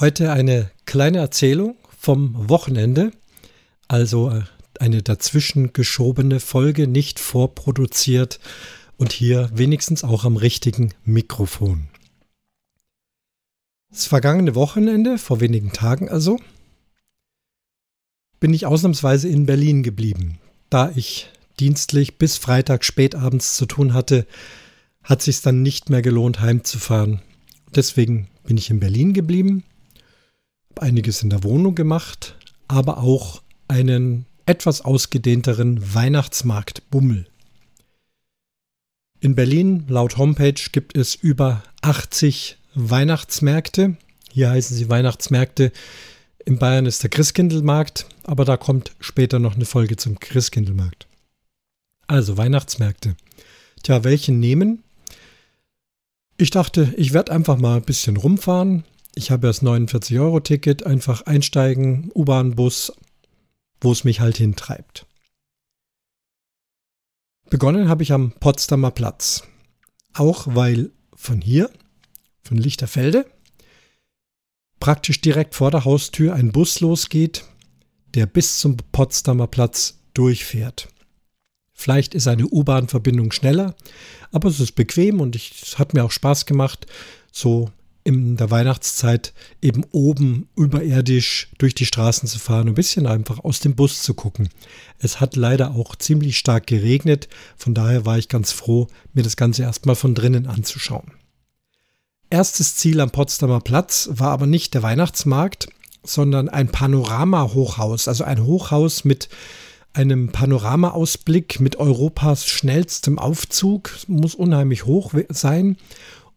Heute eine kleine Erzählung vom Wochenende, also äh, eine dazwischen geschobene Folge, nicht vorproduziert und hier wenigstens auch am richtigen Mikrofon. Das vergangene Wochenende, vor wenigen Tagen also, bin ich ausnahmsweise in Berlin geblieben. Da ich dienstlich bis Freitag spätabends zu tun hatte, hat sich dann nicht mehr gelohnt, heimzufahren. Deswegen bin ich in Berlin geblieben einiges in der Wohnung gemacht, aber auch einen etwas ausgedehnteren Weihnachtsmarktbummel. In Berlin, laut Homepage, gibt es über 80 Weihnachtsmärkte. Hier heißen sie Weihnachtsmärkte. In Bayern ist der Christkindlmarkt, aber da kommt später noch eine Folge zum Christkindlmarkt. Also Weihnachtsmärkte. Tja, welchen nehmen? Ich dachte, ich werde einfach mal ein bisschen rumfahren, ich habe das 49-Euro-Ticket, einfach einsteigen, U-Bahn, Bus, wo es mich halt hintreibt. Begonnen habe ich am Potsdamer Platz. Auch weil von hier, von Lichterfelde, praktisch direkt vor der Haustür ein Bus losgeht, der bis zum Potsdamer Platz durchfährt. Vielleicht ist eine U-Bahn-Verbindung schneller, aber es ist bequem und es hat mir auch Spaß gemacht, so in der Weihnachtszeit eben oben überirdisch durch die Straßen zu fahren, ein bisschen einfach aus dem Bus zu gucken. Es hat leider auch ziemlich stark geregnet, von daher war ich ganz froh, mir das Ganze erstmal von drinnen anzuschauen. Erstes Ziel am Potsdamer Platz war aber nicht der Weihnachtsmarkt, sondern ein Panorama-Hochhaus, also ein Hochhaus mit einem Panoramaausblick mit Europas schnellstem Aufzug, muss unheimlich hoch sein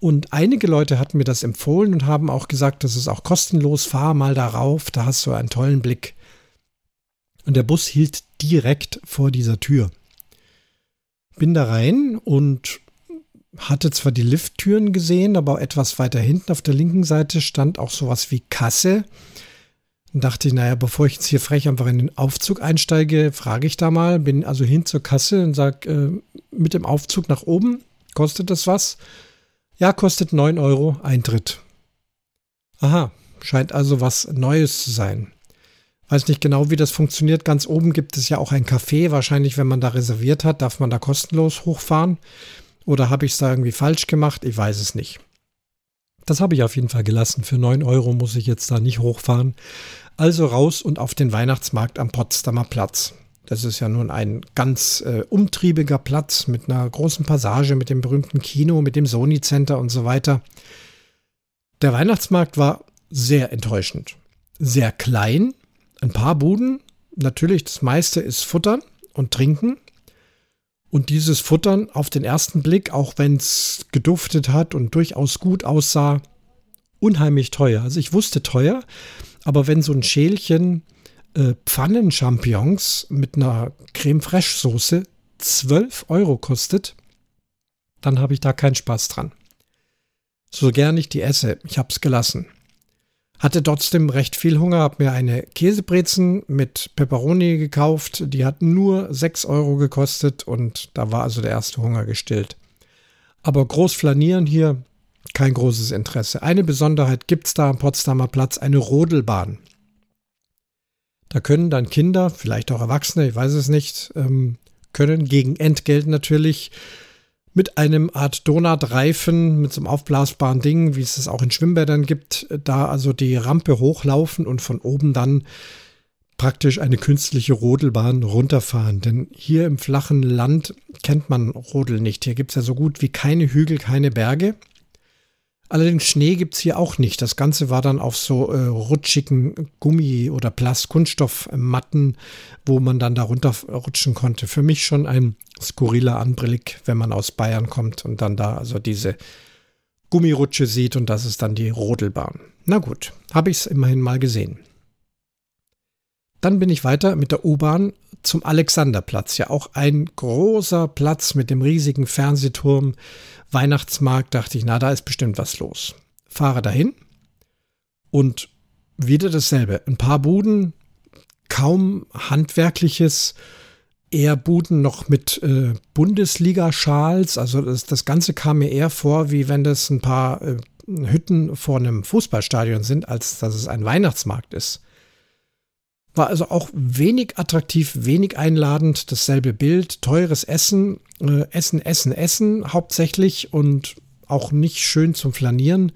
und einige Leute hatten mir das empfohlen und haben auch gesagt, das ist auch kostenlos, fahr mal darauf, da hast du einen tollen Blick. Und der Bus hielt direkt vor dieser Tür. Bin da rein und hatte zwar die Lifttüren gesehen, aber etwas weiter hinten auf der linken Seite stand auch sowas wie Kasse. Und dachte ich, naja, bevor ich jetzt hier frech einfach in den Aufzug einsteige, frage ich da mal, bin also hin zur Kasse und sage, äh, mit dem Aufzug nach oben, kostet das was? Ja, kostet 9 Euro Eintritt. Aha, scheint also was Neues zu sein. Weiß nicht genau, wie das funktioniert. Ganz oben gibt es ja auch ein Café. Wahrscheinlich, wenn man da reserviert hat, darf man da kostenlos hochfahren. Oder habe ich es da irgendwie falsch gemacht? Ich weiß es nicht. Das habe ich auf jeden Fall gelassen. Für 9 Euro muss ich jetzt da nicht hochfahren. Also raus und auf den Weihnachtsmarkt am Potsdamer Platz. Das ist ja nun ein ganz äh, umtriebiger Platz mit einer großen Passage, mit dem berühmten Kino, mit dem Sony Center und so weiter. Der Weihnachtsmarkt war sehr enttäuschend. Sehr klein, ein paar Buden. Natürlich, das meiste ist Futtern und Trinken. Und dieses Futtern auf den ersten Blick, auch wenn es geduftet hat und durchaus gut aussah, unheimlich teuer. Also ich wusste teuer, aber wenn so ein Schälchen äh, Pfannen-Champignons mit einer Creme Fraiche Soße 12 Euro kostet, dann habe ich da keinen Spaß dran. So gern ich die esse, ich habe es gelassen. Hatte trotzdem recht viel Hunger, habe mir eine Käsebrezen mit Peperoni gekauft. Die hat nur 6 Euro gekostet und da war also der erste Hunger gestillt. Aber groß flanieren hier, kein großes Interesse. Eine Besonderheit gibt es da am Potsdamer Platz, eine Rodelbahn. Da können dann Kinder, vielleicht auch Erwachsene, ich weiß es nicht, ähm, können gegen Entgelt natürlich mit einem Art Donutreifen, mit so einem aufblasbaren Ding, wie es es auch in Schwimmbädern gibt, da also die Rampe hochlaufen und von oben dann praktisch eine künstliche Rodelbahn runterfahren. Denn hier im flachen Land kennt man Rodel nicht. Hier gibt es ja so gut wie keine Hügel, keine Berge. Allerdings Schnee gibt es hier auch nicht. Das Ganze war dann auf so äh, rutschigen Gummi- oder Plast-Kunststoffmatten, wo man dann darunter rutschen konnte. Für mich schon ein skurriler Anblick, wenn man aus Bayern kommt und dann da also diese Gummirutsche sieht und das ist dann die Rodelbahn. Na gut, habe ich es immerhin mal gesehen. Dann bin ich weiter mit der U-Bahn zum Alexanderplatz. Ja, auch ein großer Platz mit dem riesigen Fernsehturm. Weihnachtsmarkt, dachte ich, na, da ist bestimmt was los. Fahre dahin und wieder dasselbe. Ein paar Buden, kaum handwerkliches, eher Buden noch mit äh, Bundesliga-Schals. Also das, das Ganze kam mir eher vor, wie wenn das ein paar äh, Hütten vor einem Fußballstadion sind, als dass es ein Weihnachtsmarkt ist. War also auch wenig attraktiv, wenig einladend, dasselbe Bild, teures Essen, äh, Essen, Essen, Essen hauptsächlich und auch nicht schön zum Flanieren.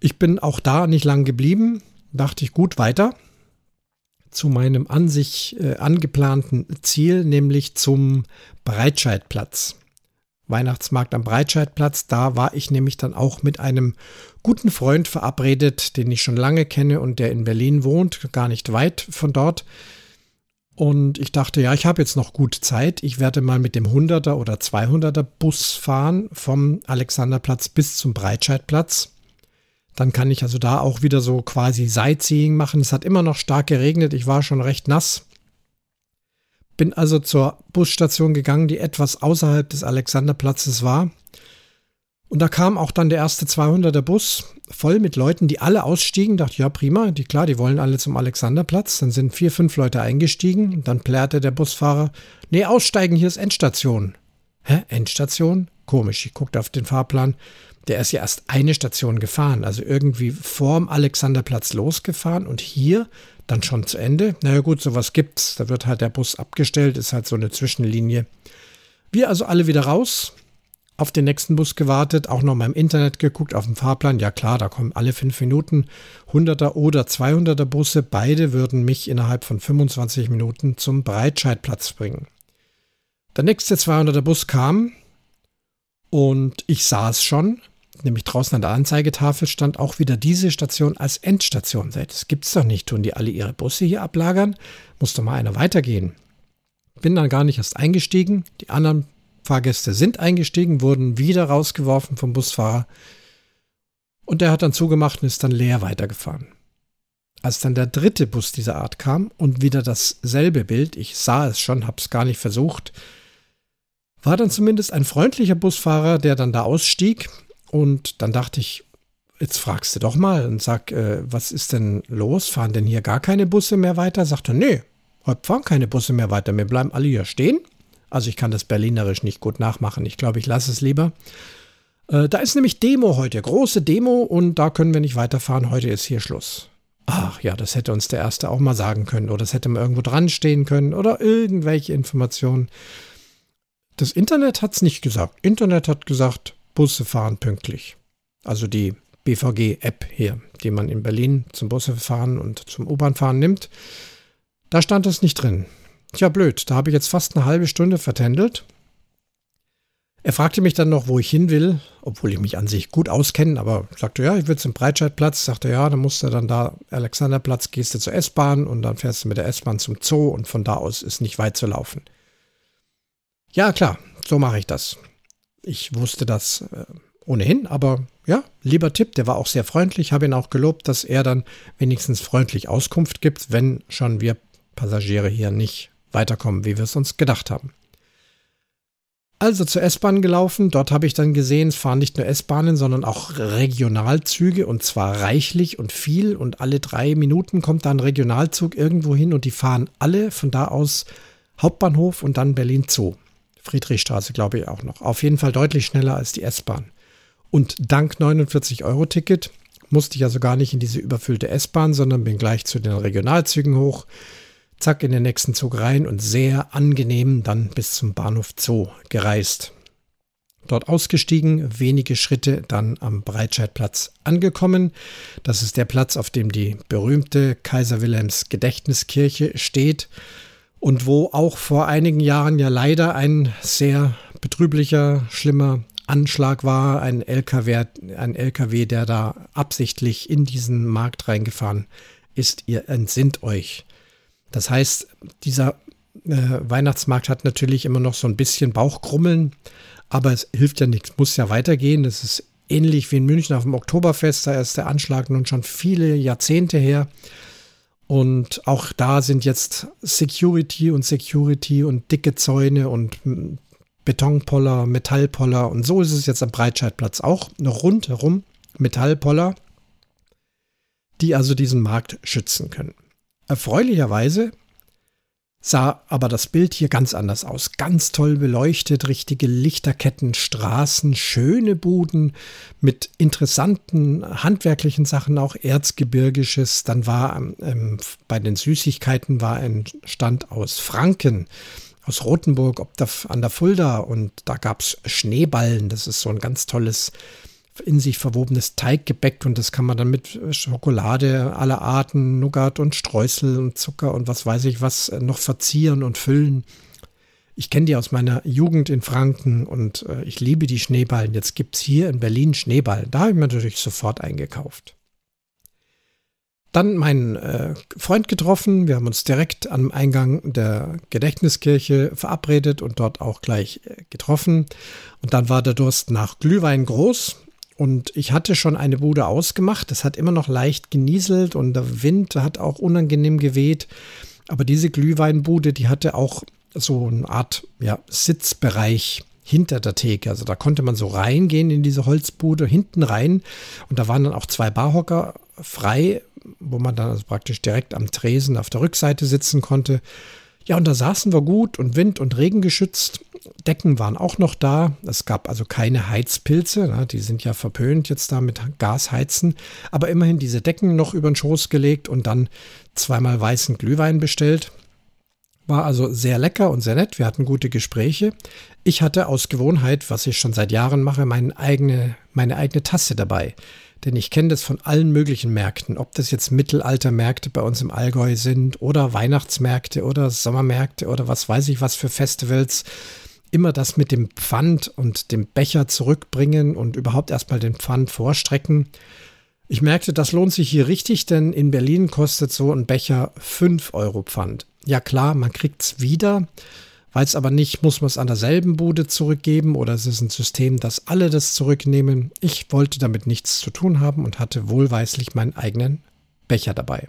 Ich bin auch da nicht lang geblieben, dachte ich gut weiter zu meinem an sich äh, angeplanten Ziel, nämlich zum Breitscheidplatz. Weihnachtsmarkt am Breitscheidplatz. Da war ich nämlich dann auch mit einem guten Freund verabredet, den ich schon lange kenne und der in Berlin wohnt, gar nicht weit von dort. Und ich dachte, ja, ich habe jetzt noch gut Zeit. Ich werde mal mit dem 100er oder 200er Bus fahren vom Alexanderplatz bis zum Breitscheidplatz. Dann kann ich also da auch wieder so quasi Sightseeing machen. Es hat immer noch stark geregnet. Ich war schon recht nass. Bin also zur Busstation gegangen, die etwas außerhalb des Alexanderplatzes war. Und da kam auch dann der erste 200er Bus voll mit Leuten, die alle ausstiegen. Dachte, ja, prima, die, klar, die wollen alle zum Alexanderplatz. Dann sind vier, fünf Leute eingestiegen. Dann plärrte der Busfahrer, nee, aussteigen, hier ist Endstation. Hä, Endstation? Komisch, ich guckte auf den Fahrplan. Der ist ja erst eine Station gefahren, also irgendwie vorm Alexanderplatz losgefahren und hier dann schon zu Ende. Naja gut, sowas gibt's. Da wird halt der Bus abgestellt, ist halt so eine Zwischenlinie. Wir also alle wieder raus, auf den nächsten Bus gewartet, auch noch mal im Internet geguckt, auf dem Fahrplan. Ja klar, da kommen alle fünf Minuten 100er oder 200er Busse. Beide würden mich innerhalb von 25 Minuten zum Breitscheidplatz bringen. Der nächste 200er Bus kam und ich sah es schon, nämlich draußen an der Anzeigetafel stand auch wieder diese Station als Endstation. Das gibt's doch nicht. Tun die alle ihre Busse hier ablagern? Muss doch mal einer weitergehen. Bin dann gar nicht erst eingestiegen. Die anderen Fahrgäste sind eingestiegen, wurden wieder rausgeworfen vom Busfahrer. Und der hat dann zugemacht und ist dann leer weitergefahren. Als dann der dritte Bus dieser Art kam und wieder dasselbe Bild, ich sah es schon, hab's gar nicht versucht, war dann zumindest ein freundlicher Busfahrer, der dann da ausstieg und dann dachte ich, jetzt fragst du doch mal und sag, äh, was ist denn los? Fahren denn hier gar keine Busse mehr weiter? Sagt er, nee, heute fahren keine Busse mehr weiter. Wir bleiben alle hier stehen. Also ich kann das Berlinerisch nicht gut nachmachen. Ich glaube, ich lasse es lieber. Äh, da ist nämlich Demo heute, große Demo und da können wir nicht weiterfahren. Heute ist hier Schluss. Ach ja, das hätte uns der Erste auch mal sagen können oder das hätte man irgendwo dran stehen können oder irgendwelche Informationen. Das Internet hat es nicht gesagt. Internet hat gesagt, Busse fahren pünktlich. Also die BVG-App hier, die man in Berlin zum Bussefahren und zum U-Bahn-Fahren nimmt. Da stand das nicht drin. Tja, blöd, da habe ich jetzt fast eine halbe Stunde vertändelt. Er fragte mich dann noch, wo ich hin will, obwohl ich mich an sich gut auskenne, aber sagte, ja, ich will zum Breitscheidplatz. Sagte, ja, dann musst du dann da Alexanderplatz, gehst du zur S-Bahn und dann fährst du mit der S-Bahn zum Zoo und von da aus ist nicht weit zu laufen. Ja, klar, so mache ich das. Ich wusste das äh, ohnehin, aber ja, lieber Tipp, der war auch sehr freundlich, habe ihn auch gelobt, dass er dann wenigstens freundlich Auskunft gibt, wenn schon wir Passagiere hier nicht weiterkommen, wie wir es uns gedacht haben. Also zur S-Bahn gelaufen. Dort habe ich dann gesehen, es fahren nicht nur S-Bahnen, sondern auch Regionalzüge und zwar reichlich und viel. Und alle drei Minuten kommt da ein Regionalzug irgendwo hin und die fahren alle von da aus Hauptbahnhof und dann Berlin Zoo. Friedrichstraße, glaube ich auch noch. Auf jeden Fall deutlich schneller als die S-Bahn. Und dank 49-Euro-Ticket musste ich also gar nicht in diese überfüllte S-Bahn, sondern bin gleich zu den Regionalzügen hoch, zack in den nächsten Zug rein und sehr angenehm dann bis zum Bahnhof Zoo gereist. Dort ausgestiegen, wenige Schritte dann am Breitscheidplatz angekommen. Das ist der Platz, auf dem die berühmte Kaiser Wilhelms Gedächtniskirche steht und wo auch vor einigen Jahren ja leider ein sehr betrüblicher, schlimmer Anschlag war, ein LKW, ein LKW, der da absichtlich in diesen Markt reingefahren ist. Ihr entsinnt euch. Das heißt, dieser äh, Weihnachtsmarkt hat natürlich immer noch so ein bisschen Bauchkrummeln, aber es hilft ja nichts, muss ja weitergehen. Es ist ähnlich wie in München auf dem Oktoberfest, da ist der Anschlag nun schon viele Jahrzehnte her. Und auch da sind jetzt Security und Security und dicke Zäune und Betonpoller, Metallpoller. Und so ist es jetzt am Breitscheidplatz auch rundherum Metallpoller, die also diesen Markt schützen können. Erfreulicherweise sah aber das Bild hier ganz anders aus. Ganz toll beleuchtet, richtige Lichterketten, Straßen, schöne Buden mit interessanten handwerklichen Sachen, auch Erzgebirgisches. Dann war ähm, bei den Süßigkeiten war ein Stand aus Franken, aus Rothenburg, ob da an der Fulda und da gab es Schneeballen. Das ist so ein ganz tolles in sich verwobenes Teiggebäck und das kann man dann mit Schokolade aller Arten, Nougat und Streusel und Zucker und was weiß ich was äh, noch verzieren und füllen. Ich kenne die aus meiner Jugend in Franken und äh, ich liebe die Schneeballen. Jetzt gibt es hier in Berlin Schneeballen. Da habe ich mir natürlich sofort eingekauft. Dann meinen äh, Freund getroffen. Wir haben uns direkt am Eingang der Gedächtniskirche verabredet und dort auch gleich äh, getroffen. Und dann war der Durst nach Glühwein groß. Und ich hatte schon eine Bude ausgemacht. Es hat immer noch leicht genieselt und der Wind hat auch unangenehm geweht. Aber diese Glühweinbude, die hatte auch so eine Art ja, Sitzbereich hinter der Theke. Also da konnte man so reingehen in diese Holzbude, hinten rein. Und da waren dann auch zwei Barhocker frei, wo man dann also praktisch direkt am Tresen auf der Rückseite sitzen konnte. Ja, und da saßen wir gut und Wind- und Regen geschützt. Decken waren auch noch da. Es gab also keine Heizpilze. Na, die sind ja verpönt jetzt da mit Gasheizen. Aber immerhin diese Decken noch über den Schoß gelegt und dann zweimal weißen Glühwein bestellt. War also sehr lecker und sehr nett. Wir hatten gute Gespräche. Ich hatte aus Gewohnheit, was ich schon seit Jahren mache, meine eigene, meine eigene Tasse dabei. Denn ich kenne das von allen möglichen Märkten, ob das jetzt Mittelaltermärkte bei uns im Allgäu sind oder Weihnachtsmärkte oder Sommermärkte oder was weiß ich was für Festivals. Immer das mit dem Pfand und dem Becher zurückbringen und überhaupt erstmal den Pfand vorstrecken. Ich merkte, das lohnt sich hier richtig, denn in Berlin kostet so ein Becher 5 Euro Pfand. Ja klar, man kriegt es wieder. Weiß aber nicht, muss man es an derselben Bude zurückgeben oder ist es ein System, dass alle das zurücknehmen? Ich wollte damit nichts zu tun haben und hatte wohlweislich meinen eigenen Becher dabei.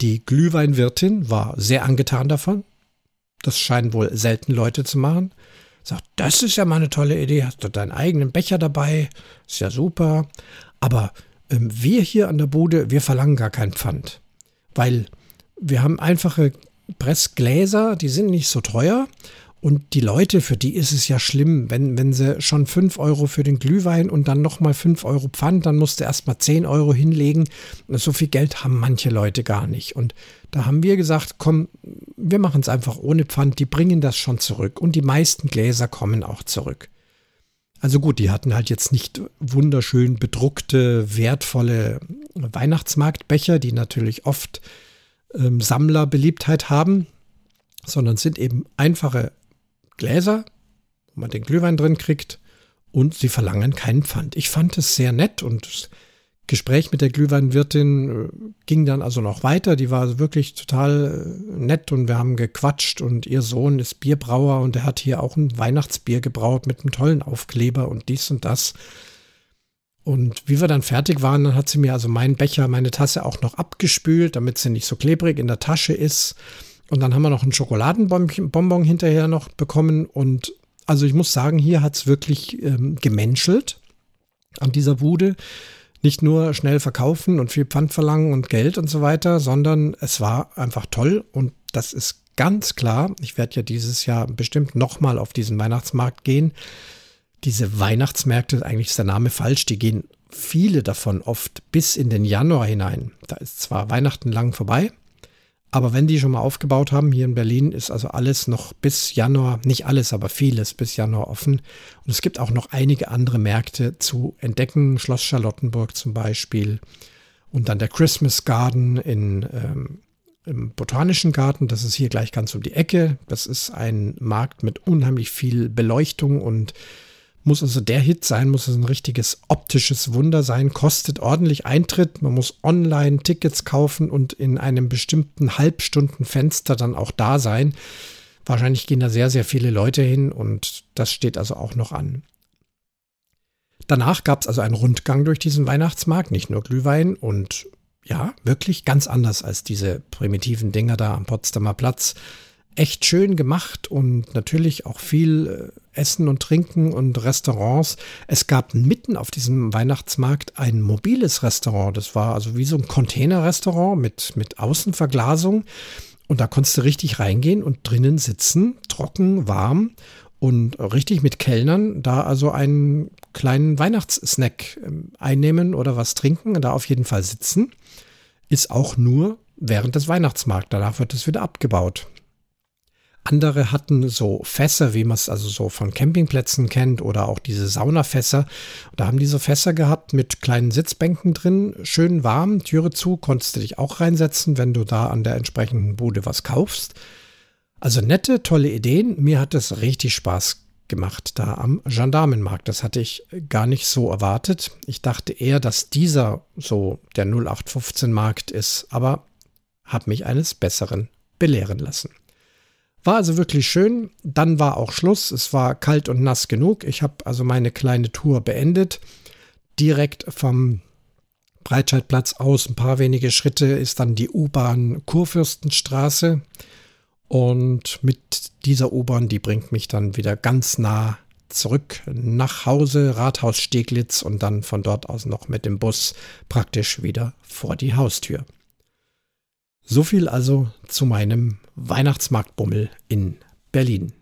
Die Glühweinwirtin war sehr angetan davon. Das scheinen wohl selten Leute zu machen. Sagt, das ist ja mal eine tolle Idee, hast du deinen eigenen Becher dabei, ist ja super. Aber ähm, wir hier an der Bude, wir verlangen gar kein Pfand, weil wir haben einfache Pressgläser, die sind nicht so teuer. Und die Leute, für die ist es ja schlimm, wenn, wenn sie schon 5 Euro für den Glühwein und dann nochmal 5 Euro Pfand, dann musst du erstmal 10 Euro hinlegen. So viel Geld haben manche Leute gar nicht. Und da haben wir gesagt, komm, wir machen es einfach ohne Pfand, die bringen das schon zurück. Und die meisten Gläser kommen auch zurück. Also gut, die hatten halt jetzt nicht wunderschön bedruckte, wertvolle Weihnachtsmarktbecher, die natürlich oft ähm, Sammlerbeliebtheit haben, sondern sind eben einfache Gläser, wo man den Glühwein drin kriegt und sie verlangen keinen Pfand. Ich fand es sehr nett und das Gespräch mit der Glühweinwirtin äh, ging dann also noch weiter. Die war wirklich total äh, nett und wir haben gequatscht und ihr Sohn ist Bierbrauer und er hat hier auch ein Weihnachtsbier gebraut mit einem tollen Aufkleber und dies und das. Und wie wir dann fertig waren, dann hat sie mir also meinen Becher, meine Tasse auch noch abgespült, damit sie nicht so klebrig in der Tasche ist. Und dann haben wir noch einen Schokoladenbonbon hinterher noch bekommen. Und also ich muss sagen, hier hat es wirklich ähm, gemenschelt an dieser Bude. Nicht nur schnell verkaufen und viel Pfand verlangen und Geld und so weiter, sondern es war einfach toll. Und das ist ganz klar. Ich werde ja dieses Jahr bestimmt nochmal auf diesen Weihnachtsmarkt gehen diese Weihnachtsmärkte, eigentlich ist der Name falsch, die gehen viele davon oft bis in den Januar hinein. Da ist zwar Weihnachten lang vorbei, aber wenn die schon mal aufgebaut haben, hier in Berlin ist also alles noch bis Januar, nicht alles, aber vieles bis Januar offen. Und es gibt auch noch einige andere Märkte zu entdecken, Schloss Charlottenburg zum Beispiel. Und dann der Christmas Garden in, ähm, im Botanischen Garten, das ist hier gleich ganz um die Ecke. Das ist ein Markt mit unheimlich viel Beleuchtung und muss also der Hit sein, muss es ein richtiges optisches Wunder sein, kostet ordentlich Eintritt, man muss online Tickets kaufen und in einem bestimmten Halbstundenfenster dann auch da sein. Wahrscheinlich gehen da sehr, sehr viele Leute hin und das steht also auch noch an. Danach gab es also einen Rundgang durch diesen Weihnachtsmarkt, nicht nur Glühwein und ja, wirklich ganz anders als diese primitiven Dinger da am Potsdamer Platz echt schön gemacht und natürlich auch viel äh, Essen und Trinken und Restaurants. Es gab mitten auf diesem Weihnachtsmarkt ein mobiles Restaurant. Das war also wie so ein Containerrestaurant mit, mit Außenverglasung. Und da konntest du richtig reingehen und drinnen sitzen, trocken, warm und richtig mit Kellnern da also einen kleinen Weihnachtssnack ähm, einnehmen oder was trinken, da auf jeden Fall sitzen. Ist auch nur während des Weihnachtsmarkts. Danach wird es wieder abgebaut. Andere hatten so Fässer, wie man es also so von Campingplätzen kennt oder auch diese Saunafässer. Da haben diese Fässer gehabt mit kleinen Sitzbänken drin, schön warm, Türe zu, konntest du dich auch reinsetzen, wenn du da an der entsprechenden Bude was kaufst. Also nette, tolle Ideen. Mir hat es richtig Spaß gemacht da am Gendarmenmarkt. Das hatte ich gar nicht so erwartet. Ich dachte eher, dass dieser so der 0815 Markt ist, aber habe mich eines Besseren belehren lassen. War also wirklich schön. Dann war auch Schluss. Es war kalt und nass genug. Ich habe also meine kleine Tour beendet. Direkt vom Breitscheidplatz aus, ein paar wenige Schritte, ist dann die U-Bahn Kurfürstenstraße. Und mit dieser U-Bahn, die bringt mich dann wieder ganz nah zurück nach Hause, Rathaus Steglitz und dann von dort aus noch mit dem Bus praktisch wieder vor die Haustür. So viel also zu meinem Weihnachtsmarktbummel in Berlin.